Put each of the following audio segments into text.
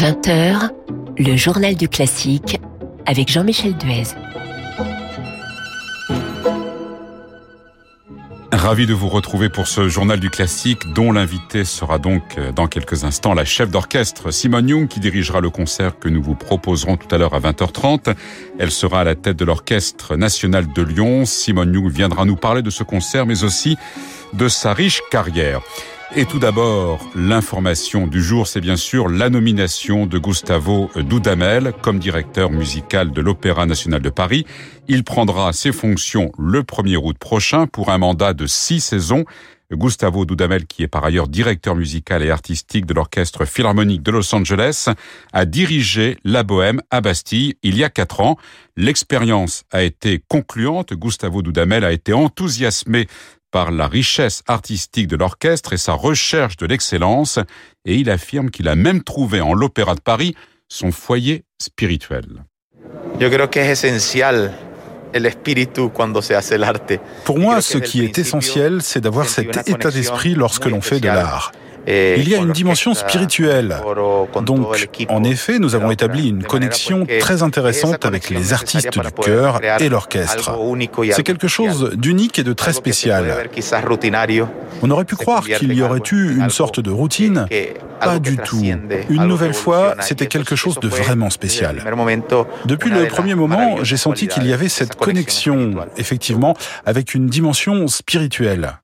20h, le journal du classique avec Jean-Michel Duez. Ravi de vous retrouver pour ce journal du classique dont l'invité sera donc euh, dans quelques instants la chef d'orchestre Simone Young qui dirigera le concert que nous vous proposerons tout à l'heure à 20h30. Elle sera à la tête de l'Orchestre national de Lyon. Simone Young viendra nous parler de ce concert mais aussi de sa riche carrière. Et tout d'abord, l'information du jour, c'est bien sûr la nomination de Gustavo Dudamel comme directeur musical de l'Opéra national de Paris. Il prendra ses fonctions le 1er août prochain pour un mandat de six saisons. Gustavo Dudamel, qui est par ailleurs directeur musical et artistique de l'Orchestre Philharmonique de Los Angeles, a dirigé la Bohème à Bastille il y a quatre ans. L'expérience a été concluante. Gustavo Dudamel a été enthousiasmé par la richesse artistique de l'orchestre et sa recherche de l'excellence, et il affirme qu'il a même trouvé en l'Opéra de Paris son foyer spirituel. Pour moi, ce qui est essentiel, c'est d'avoir cet état d'esprit lorsque l'on fait de l'art. Il y a une dimension spirituelle. Donc, en effet, nous avons établi une connexion très intéressante avec les artistes du chœur et l'orchestre. C'est quelque chose d'unique et de très spécial. On aurait pu croire qu'il y aurait eu une sorte de routine. Pas du tout. Une nouvelle fois, c'était quelque chose de vraiment spécial. Depuis le premier moment, j'ai senti qu'il y avait cette connexion, effectivement, avec une dimension spirituelle.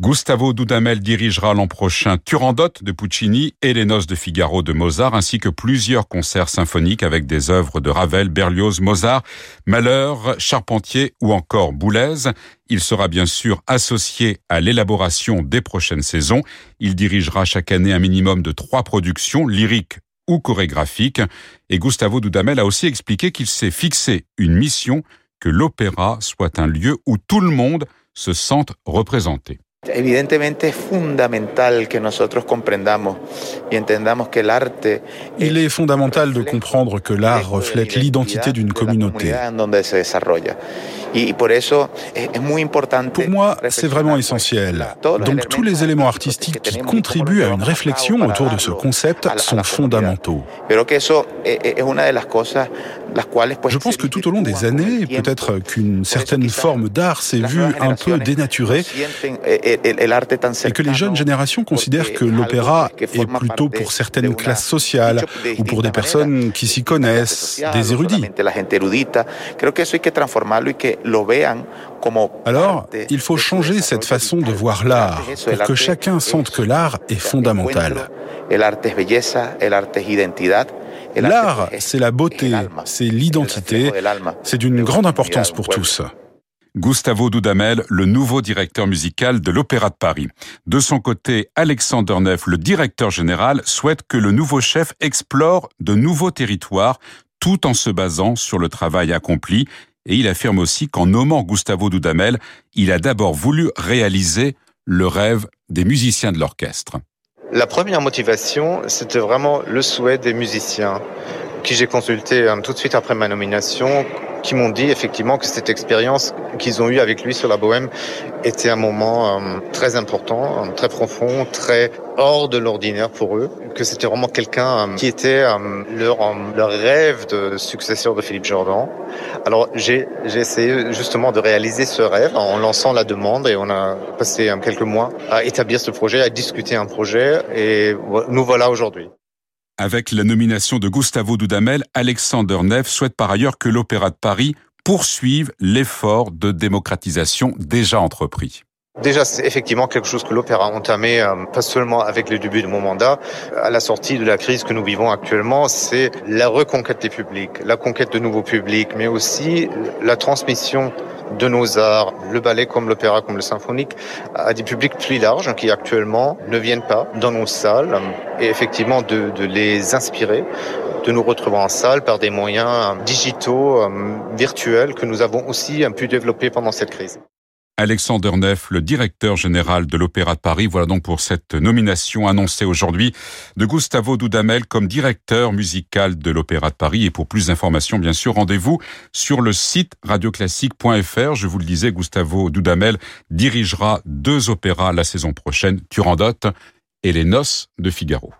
Gustavo Dudamel dirigera l'an prochain Turandot de Puccini et Les Noces de Figaro de Mozart, ainsi que plusieurs concerts symphoniques avec des œuvres de Ravel, Berlioz, Mozart, Malheur, Charpentier ou encore Boulez. Il sera bien sûr associé à l'élaboration des prochaines saisons. Il dirigera chaque année un minimum de trois productions, lyriques ou chorégraphiques. Et Gustavo Dudamel a aussi expliqué qu'il s'est fixé une mission que l'opéra soit un lieu où tout le monde se sente représenté. Evidentemente es fundamental que nosotros comprendamos y entendamos que el arte Il est fondamental de comprendre que l'art reflète l'identité d'une communauté. Pour moi, c'est vraiment essentiel. Donc tous les éléments artistiques qui contribuent à une réflexion autour de ce concept sont fondamentaux. Je pense que tout au long des années, peut-être qu'une certaine forme d'art s'est vue un peu dénaturée et que les jeunes générations considèrent que l'opéra est plutôt pour certaines classes sociales ou pour des personnes qui s'y connaissent, des érudits. Alors, il faut changer cette façon de voir l'art pour que chacun sente que l'art est fondamental. L'art, c'est la beauté, c'est l'identité, c'est d'une grande importance pour tous. Gustavo Dudamel, le nouveau directeur musical de l'Opéra de Paris. De son côté, Alexander Neff, le directeur général, souhaite que le nouveau chef explore de nouveaux territoires tout en se basant sur le travail accompli. Et il affirme aussi qu'en nommant Gustavo Dudamel, il a d'abord voulu réaliser le rêve des musiciens de l'orchestre. La première motivation, c'était vraiment le souhait des musiciens qui j'ai consulté euh, tout de suite après ma nomination qui m'ont dit effectivement que cette expérience qu'ils ont eue avec lui sur la Bohème était un moment euh, très important, euh, très profond, très hors de l'ordinaire pour eux, que c'était vraiment quelqu'un euh, qui était leur, leur rêve de successeur de Philippe Jordan. Alors j'ai essayé justement de réaliser ce rêve en lançant la demande et on a passé quelques mois à établir ce projet, à discuter un projet et nous voilà aujourd'hui. Avec la nomination de Gustavo Dudamel, Alexander Neff souhaite par ailleurs que l'Opéra de Paris poursuive l'effort de démocratisation déjà entrepris. Déjà, c'est effectivement quelque chose que l'Opéra a entamé, euh, pas seulement avec le début de mon mandat, à la sortie de la crise que nous vivons actuellement, c'est la reconquête des publics, la conquête de nouveaux publics, mais aussi la transmission de nos arts, le ballet comme l'opéra, comme le symphonique, à des publics plus larges qui actuellement ne viennent pas dans nos salles. Et effectivement de, de les inspirer, de nous retrouver en salle par des moyens digitaux, euh, virtuels que nous avons aussi pu développer pendant cette crise. Alexander Neff, le directeur général de l'Opéra de Paris. Voilà donc pour cette nomination annoncée aujourd'hui de Gustavo Dudamel comme directeur musical de l'Opéra de Paris. Et pour plus d'informations, bien sûr, rendez-vous sur le site radioclassique.fr. Je vous le disais, Gustavo Dudamel dirigera deux opéras la saison prochaine, Turandot et Les Noces de Figaro.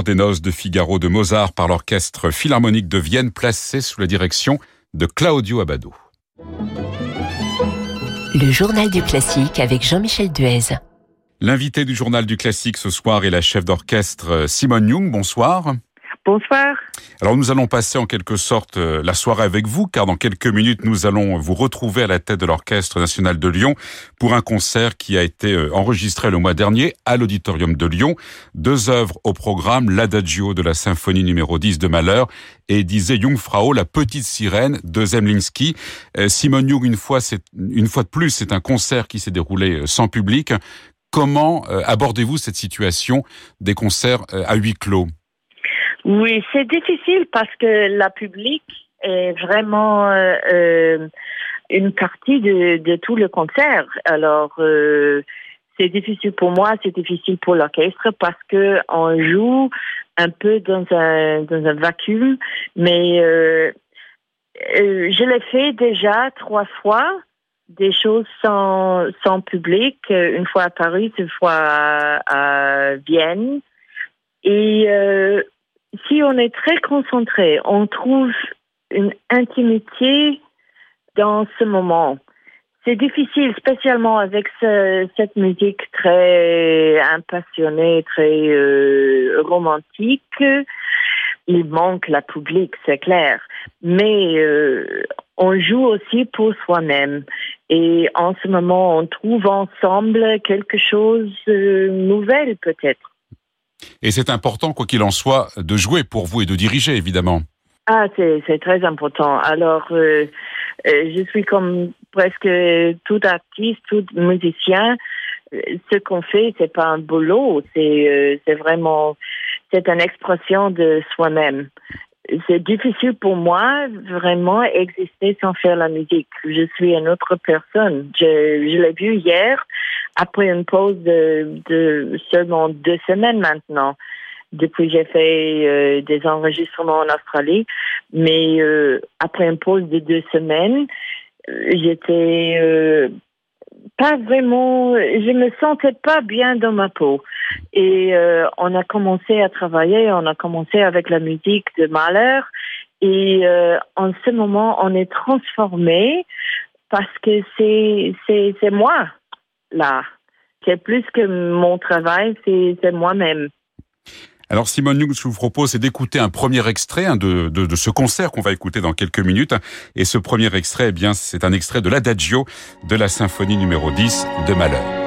Des noces de Figaro de Mozart par l'orchestre philharmonique de Vienne placé sous la direction de Claudio Abbado. Le journal du classique avec Jean-Michel Duez. L'invité du journal du classique ce soir est la chef d'orchestre Simone Young. Bonsoir. Bonsoir. Alors nous allons passer en quelque sorte euh, la soirée avec vous, car dans quelques minutes nous allons vous retrouver à la tête de l'Orchestre national de Lyon pour un concert qui a été euh, enregistré le mois dernier à l'Auditorium de Lyon. Deux œuvres au programme, l'Adagio de la symphonie numéro 10 de Mahler et disait Jungfrau, la petite sirène de Zemlinsky. Euh, Simone Jung, une fois, une fois de plus, c'est un concert qui s'est déroulé sans public. Comment abordez-vous cette situation des concerts à huis clos? Oui, c'est difficile parce que la public est vraiment euh, euh, une partie de, tout le concert. Alors, euh, c'est difficile pour moi, c'est difficile pour l'orchestre parce que on joue un peu dans un dans un vacuum, mais je l'ai fait déjà trois fois des choses sans, sans public, une fois à Paris, une fois à, Vienne. Et si on est très concentré, on trouve une intimité dans ce moment. C'est difficile, spécialement avec cette musique très impassionnée, très euh, romantique. Il manque la public, c'est clair. Mais euh, on joue aussi pour soi-même. Et en ce moment, on trouve ensemble quelque chose de nouvel peut-être. Et c'est important, quoi qu'il en soit, de jouer pour vous et de diriger, évidemment. Ah, c'est très important. Alors, euh, euh, je suis comme presque tout artiste, tout musicien. Ce qu'on fait, c'est pas un boulot, c'est euh, c'est vraiment c'est une expression de soi-même. C'est difficile pour moi vraiment exister sans faire la musique. Je suis une autre personne. Je, je l'ai vu hier après une pause de, seulement deux semaines maintenant, depuis j'ai fait euh, des enregistrements en Australie, mais euh, après une pause de deux semaines, j'étais euh, pas vraiment, je me sentais pas bien dans ma peau. Et on a commencé à travailler, on a commencé avec la musique de Mahler, et en ce moment, on est transformé parce que c'est moi là. C'est plus que mon travail, c'est moi-même. Alors Simone Young, que je vous propose, c'est d'écouter un premier extrait hein, de, de, de, ce concert qu'on va écouter dans quelques minutes. Et ce premier extrait, eh bien, c'est un extrait de l'Adagio de la symphonie numéro 10 de Mahler.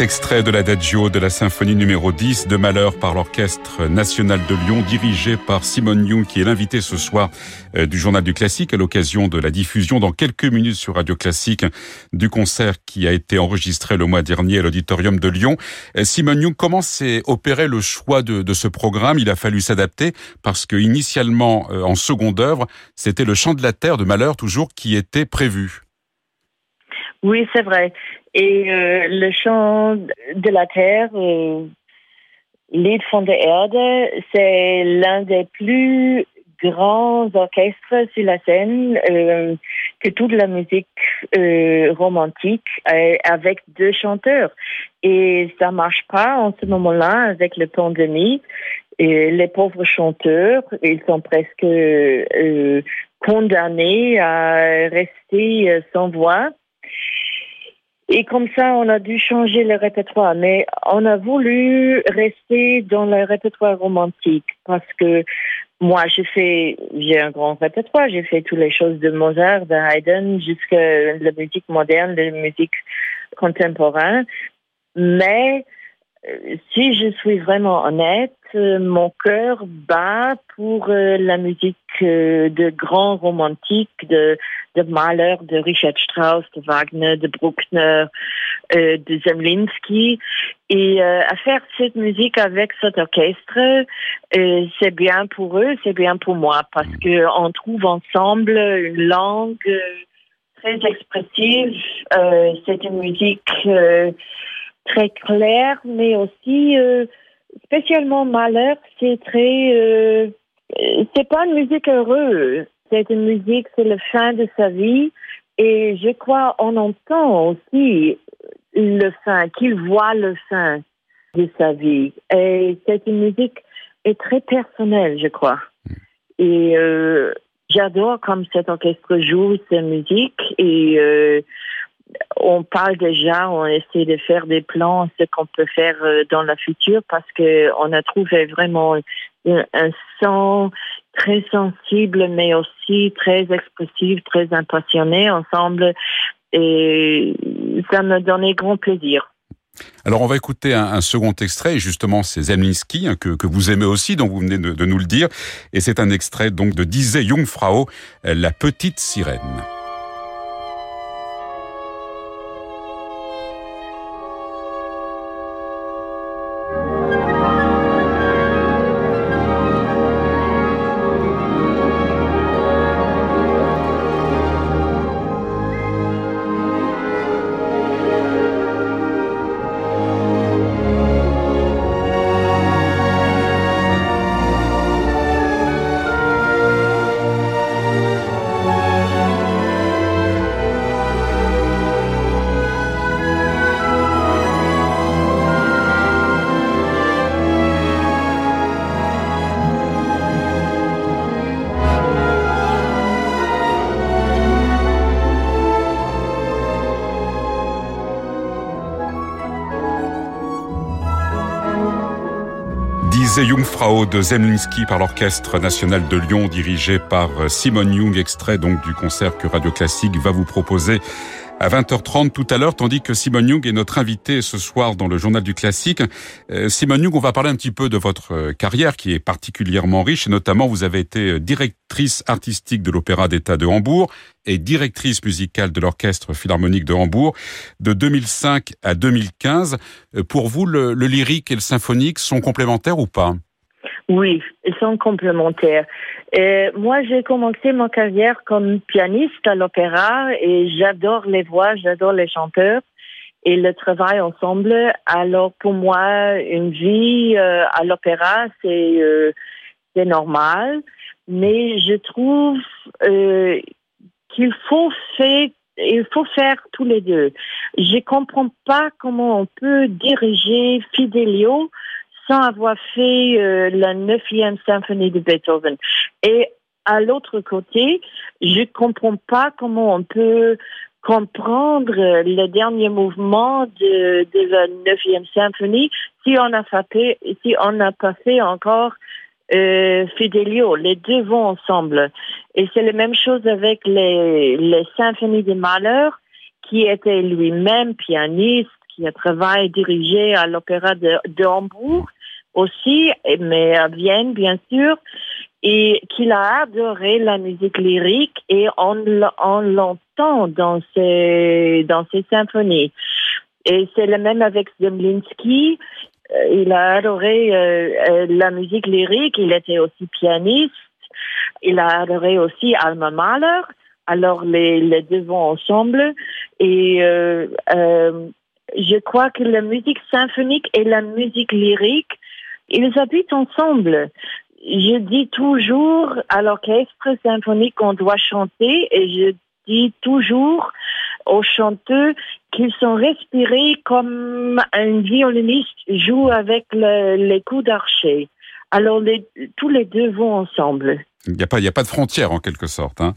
Extrait de l'adagio de la symphonie numéro 10 de Malheur par l'Orchestre national de Lyon, dirigé par Simone Young, qui est l'invité ce soir euh, du Journal du Classique à l'occasion de la diffusion dans quelques minutes sur Radio Classique du concert qui a été enregistré le mois dernier à l'Auditorium de Lyon. Euh, Simone Young, comment s'est opéré le choix de, de, ce programme? Il a fallu s'adapter parce que initialement, euh, en seconde œuvre, c'était le chant de la terre de Malheur toujours qui était prévu. Oui, c'est vrai. Et euh, le chant de la terre, euh, Lied von der Erde, c'est l'un des plus grands orchestres sur la scène euh, que toute la musique euh, romantique euh, avec deux chanteurs. Et ça marche pas en ce moment-là avec la pandémie. Et les pauvres chanteurs, ils sont presque euh, condamnés à rester sans voix. Et comme ça, on a dû changer le répertoire. Mais on a voulu rester dans le répertoire romantique parce que moi, j'ai fait, j'ai un grand répertoire. J'ai fait toutes les choses de Mozart, de Haydn, jusqu'à la musique moderne, la musique contemporaine. Mais si je suis vraiment honnête, euh, mon cœur bat pour euh, la musique de grands romantiques, de, Mahler, de Richard Strauss, de Wagner, de Bruckner, de Zemlinsky. Et à faire cette musique avec cet orchestre, c'est bien pour eux, c'est bien pour moi, parce que on trouve ensemble une langue très expressive. c'est une musique très clair, mais aussi euh, spécialement malheur, c'est très, euh, c'est pas une musique heureuse. C'est une musique, c'est le fin de sa vie, et je crois on entend aussi le fin, qu'il voit le fin de sa vie. Et c'est une musique est très personnelle, je crois. Et euh, j'adore comme cet orchestre joue sa musique et euh, on parle déjà, on essaie de faire des plans, ce qu'on peut faire euh, dans le futur, parce que on a trouvé vraiment un son très sensible, mais aussi très expressif, très impassionné ensemble, et ça me donnait grand plaisir. Alors on va écouter un, second extrait, justement c'est Zemlinsky, hein, que, vous aimez aussi, dont vous venez de, nous le dire, et c'est un extrait donc de Disait Jungfrau, La petite sirène. Jungfrau de Zemlinsky par l'Orchestre national de Lyon dirigé par Simone Young, extrait donc du concert que Radio Classique va vous proposer à 20h30 tout à l'heure, tandis que Simone Young est notre invité ce soir dans le Journal du Classique. Euh, Simone Young, on va parler un petit peu de votre euh, carrière qui est particulièrement riche, et notamment vous avez été euh, directrice artistique de l'Opéra d'État de Hambourg et directrice musicale de l'Orchestre Philharmonique de Hambourg de 2005 à 2015. Pour vous, le lyrique et le symphonique sont complémentaires ou pas? Oui, ils sont complémentaires. Et moi, j'ai commencé ma carrière comme pianiste à l'opéra et j'adore les voix, j'adore les chanteurs et le travail ensemble. Alors pour moi, une vie euh, à l'opéra, c'est euh, normal, mais je trouve euh, qu'il faut faire il faut faire tous les deux. Je comprends pas comment on peut diriger Fidelio avoir fait euh, la neuvième symphonie de Beethoven. Et à l'autre côté, je comprends pas comment on peut comprendre le dernier mouvement de, de la neuvième symphonie si on a fait, si n'a pas fait encore euh, Fidelio. Les deux vont ensemble. Et c'est la même chose avec les, les symphonies de Mahler, qui était lui-même pianiste, qui a travaillé dirigé à l'opéra de, de Hambourg aussi, mais à Vienne, bien sûr, et qu'il a adoré la musique lyrique et on, l'entend dans ses, dans ses symphonies. Et c'est le même avec Zemlinsky. Euh, il a adoré euh, euh, la musique lyrique. Il était aussi pianiste. Il a adoré aussi Alma Mahler. Alors les, les deux vont ensemble. Et euh, je crois que la musique symphonique et la musique lyrique, ils habitent ensemble. Je dis toujours à l'orchestre symphonique qu'on doit chanter et je dis toujours aux chanteurs qu'ils sont respirés comme un violoniste joue avec les coups d'archer. Alors tous les deux vont ensemble. Il n'y a pas, a pas de frontière en quelque sorte. Hein.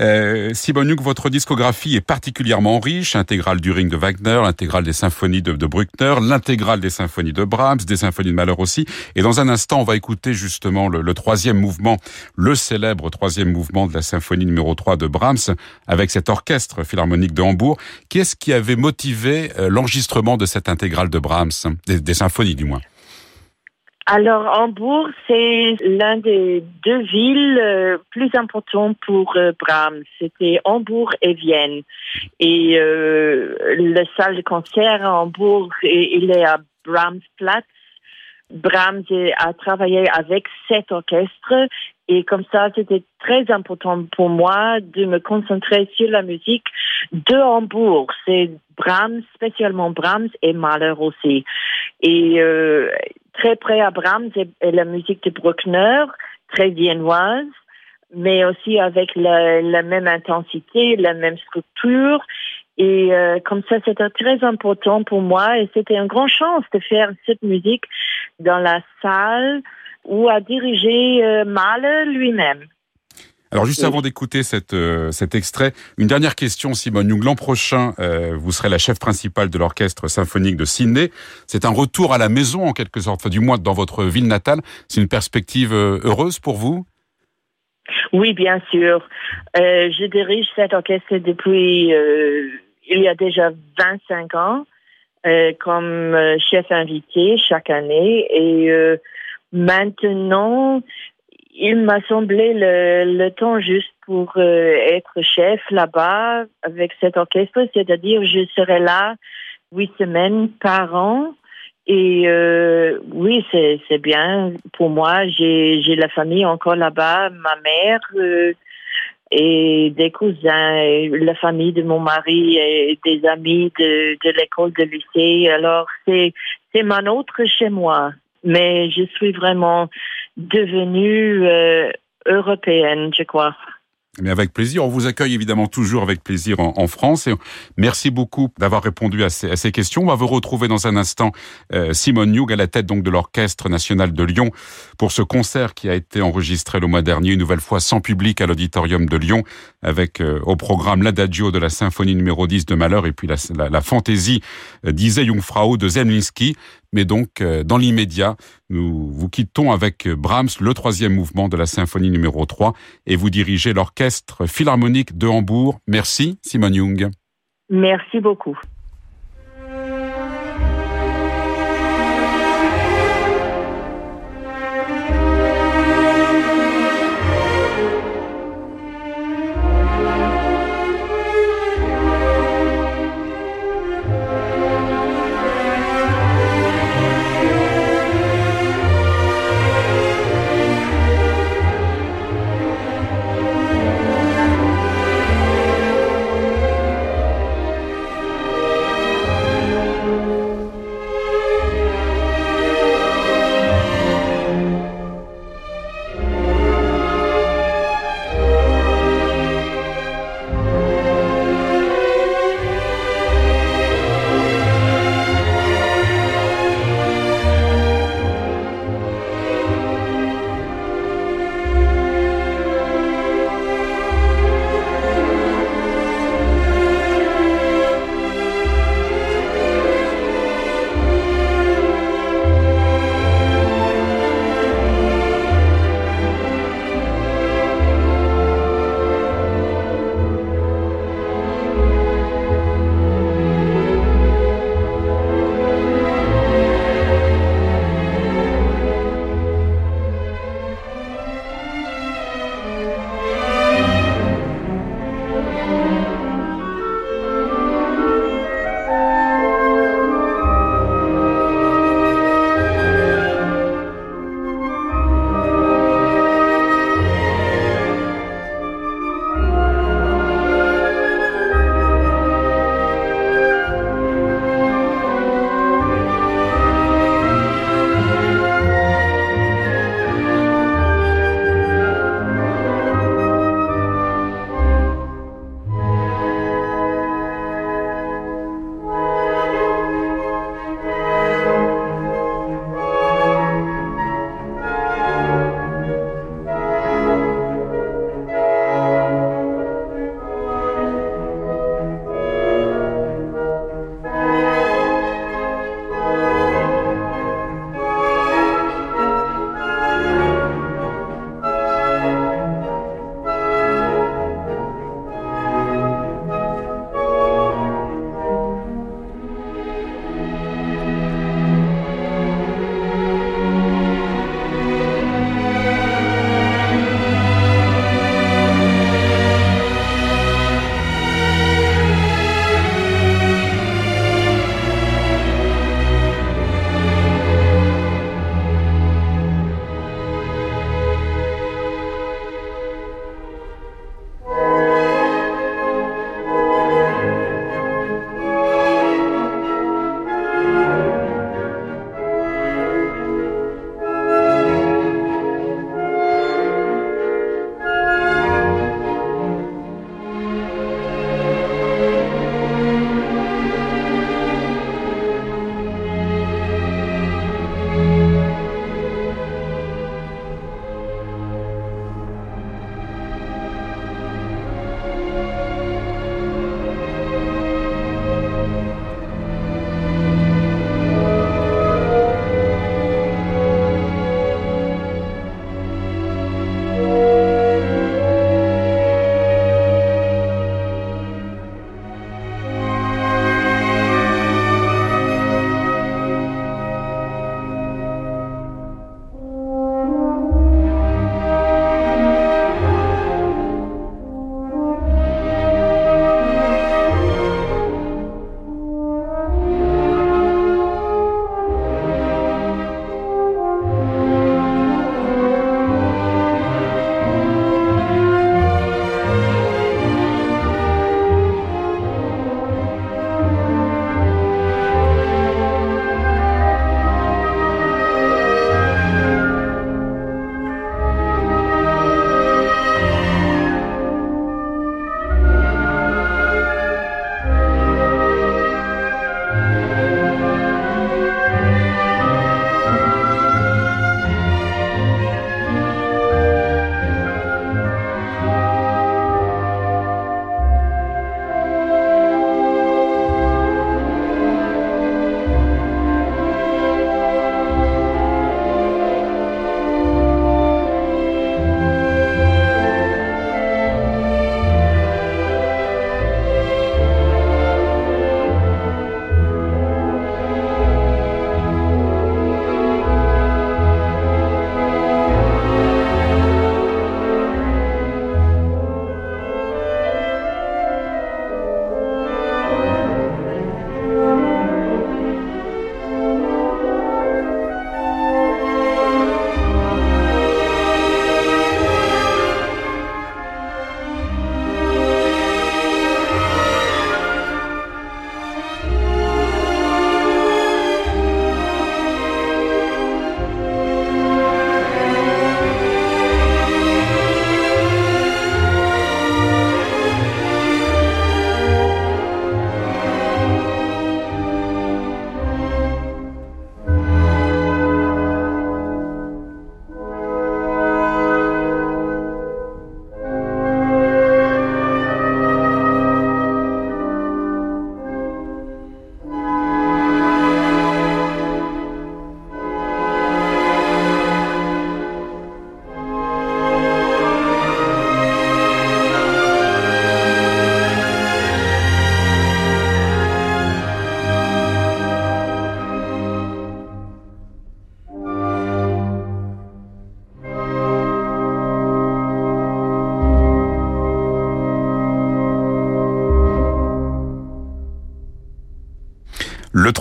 Euh, votre discographie est particulièrement riche, intégrale du Ring de Wagner, l'intégrale des symphonies de, Bruckner, l'intégrale des symphonies de Brahms, des symphonies de Mahler aussi. Et dans un instant, on va écouter justement le, troisième mouvement, le célèbre troisième mouvement de la symphonie numéro 3 de Brahms, avec cet orchestre philharmonique de Hambourg. Qu'est-ce qui avait motivé euh, l'enregistrement de cette intégrale de Brahms, des symphonies du moins? Alors, Hambourg, c'est l'un des deux villes euh, plus importantes pour euh, Brahms. C'était Hambourg et Vienne. Et euh, le salle de concert à Hambourg, il est à Brahmsplatz. Brahms a travaillé avec cet orchestre et comme ça, c'était très important pour moi de me concentrer sur la musique de Hambourg. C'est Brahms, spécialement Brahms et Mahler aussi. Et euh, très près à Brahms et, la musique de Bruckner, très viennoise, mais aussi avec la, la même intensité, la même structure. Et euh, comme ça, c'était très important pour moi et c'était une grande chance de faire cette musique dans la salle où a dirigé euh, Mahler lui-même. Alors juste avant d'écouter euh, cet extrait, une dernière question, Simone Young. L'an prochain, euh, vous serez la chef principale de l'orchestre symphonique de Sydney. C'est un retour à la maison en quelque sorte, enfin, du moins dans votre ville natale. C'est une perspective euh, heureuse pour vous? Oui, bien sûr. je dirige cet orchestre depuis il y a déjà 25 ans comme chef invité chaque année et maintenant il m'a semblé le, temps juste pour euh, être chef là-bas avec cet orchestre, c'est-à-dire je serai là huit semaines par an. Et euh, oui, c'est bien pour moi. J'ai la famille encore là-bas, ma mère euh, et des cousins, la famille de mon mari et des amis de, de l'école de lycée. Alors c'est c'est mon autre chez moi mais je suis vraiment devenue euh, européenne, je crois. Mais avec plaisir. On vous accueille évidemment toujours avec plaisir en, France. Et merci beaucoup d'avoir répondu à ces, questions. On va vous retrouver dans un instant euh, Simone Hugh à la tête donc de l'Orchestre national de Lyon pour ce concert qui a été enregistré le mois dernier, une nouvelle fois sans public à l'auditorium de Lyon, avec euh, au programme l'adagio de la symphonie numéro 10 de Malheur et puis la, la, la fantaisie euh, d'Ise Jungfrau de Zemlinsky. Mais donc, euh, dans l'immédiat, nous vous quittons avec Brahms, le troisième mouvement de la symphonie numéro 3, et vous dirigez l'orchestre philharmonique de Hambourg. Merci, Simone Jung. Merci beaucoup.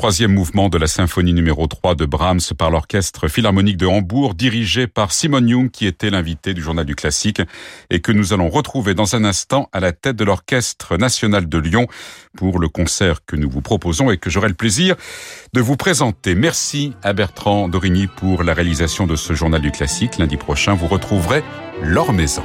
Troisième mouvement de la symphonie numéro 3 de Brahms par l'orchestre philharmonique de Hambourg, dirigé par Simon Young, qui était l'invité du journal du classique, et que nous allons retrouver dans un instant à la tête de l'orchestre national de Lyon pour le concert que nous vous proposons et que j'aurai le plaisir de vous présenter. Merci à Bertrand Dorigny pour la réalisation de ce journal du classique. Lundi prochain, vous retrouverez L'Or Maison.